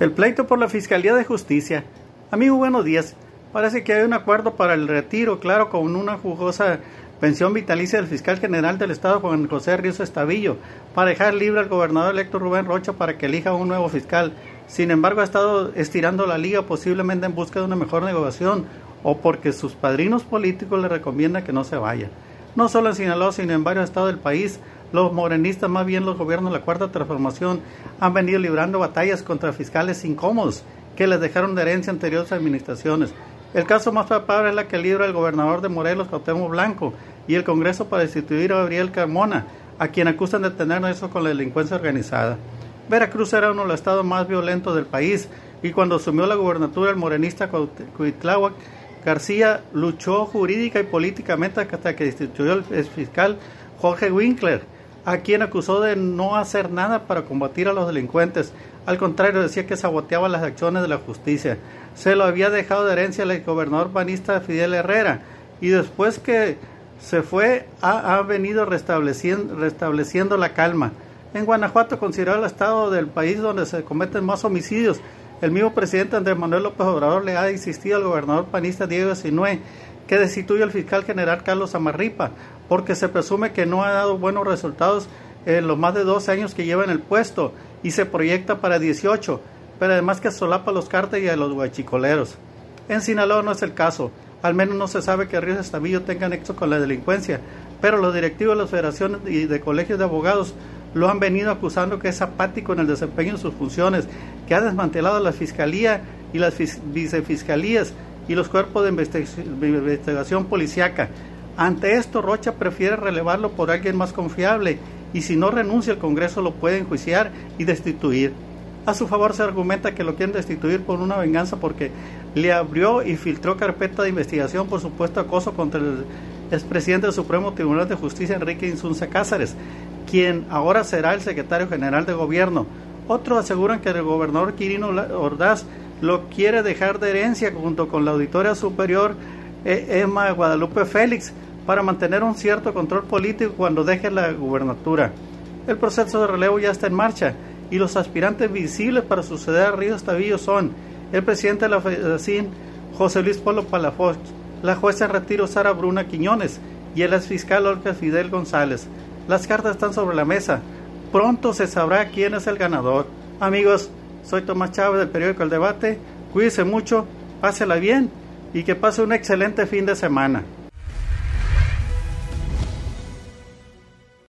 El pleito por la Fiscalía de Justicia. Amigo, buenos días. Parece que hay un acuerdo para el retiro, claro, con una jugosa pensión vitalicia del fiscal general del Estado, Juan José Ríos Estavillo, para dejar libre al gobernador electo Rubén Rocha para que elija un nuevo fiscal. Sin embargo, ha estado estirando la liga posiblemente en busca de una mejor negociación o porque sus padrinos políticos le recomiendan que no se vaya. No solo en Sinaloa, sino en varios estados del país, los morenistas, más bien los gobiernos de la Cuarta Transformación, han venido librando batallas contra fiscales incómodos que les dejaron de herencia anteriores administraciones. El caso más palpable es la que libra el gobernador de Morelos, Cuauhtémoc Blanco, y el Congreso para destituir a Gabriel Carmona, a quien acusan de tener eso con la delincuencia organizada. Veracruz era uno de los estados más violentos del país, y cuando asumió la gubernatura el morenista Cuitláhuac García luchó jurídica y políticamente hasta que destituyó el fiscal Jorge Winkler, a quien acusó de no hacer nada para combatir a los delincuentes. Al contrario, decía que saboteaba las acciones de la justicia. Se lo había dejado de herencia el gobernador panista Fidel Herrera y después que se fue ha, venido restableciendo, restableciendo la calma. En Guanajuato, considerado el estado del país donde se cometen más homicidios, el mismo presidente Andrés Manuel López Obrador le ha insistido al gobernador panista Diego Sinué que destituya al fiscal general Carlos Amarripa, porque se presume que no ha dado buenos resultados en los más de 12 años que lleva en el puesto y se proyecta para 18, pero además que solapa los cárteles y a los guachicoleros. En Sinaloa no es el caso, al menos no se sabe que Ríos Estavillo tenga nexo con la delincuencia, pero los directivos de las federaciones y de colegios de abogados lo han venido acusando que es apático en el desempeño de sus funciones, que ha desmantelado la fiscalía y las vicefiscalías y los cuerpos de investigación policiaca. Ante esto, Rocha prefiere relevarlo por alguien más confiable y si no renuncia el Congreso lo puede enjuiciar y destituir. A su favor se argumenta que lo quieren destituir por una venganza porque le abrió y filtró carpeta de investigación por supuesto acoso contra el expresidente del Supremo Tribunal de Justicia Enrique Insunza Cáceres, quien ahora será el secretario general de gobierno. Otros aseguran que el gobernador Quirino Ordaz lo quiere dejar de herencia junto con la auditoria superior eh, Emma Guadalupe Félix para mantener un cierto control político cuando deje la gubernatura. El proceso de relevo ya está en marcha y los aspirantes visibles para suceder a Ríos Tavillo son el presidente de la Federación José Luis Polo Palafox, la jueza en retiro Sara Bruna Quiñones y el exfiscal Olga Fidel González. Las cartas están sobre la mesa. Pronto se sabrá quién es el ganador. Amigos, soy Tomás Chávez del periódico El Debate. Cuídese mucho, pásela bien y que pase un excelente fin de semana.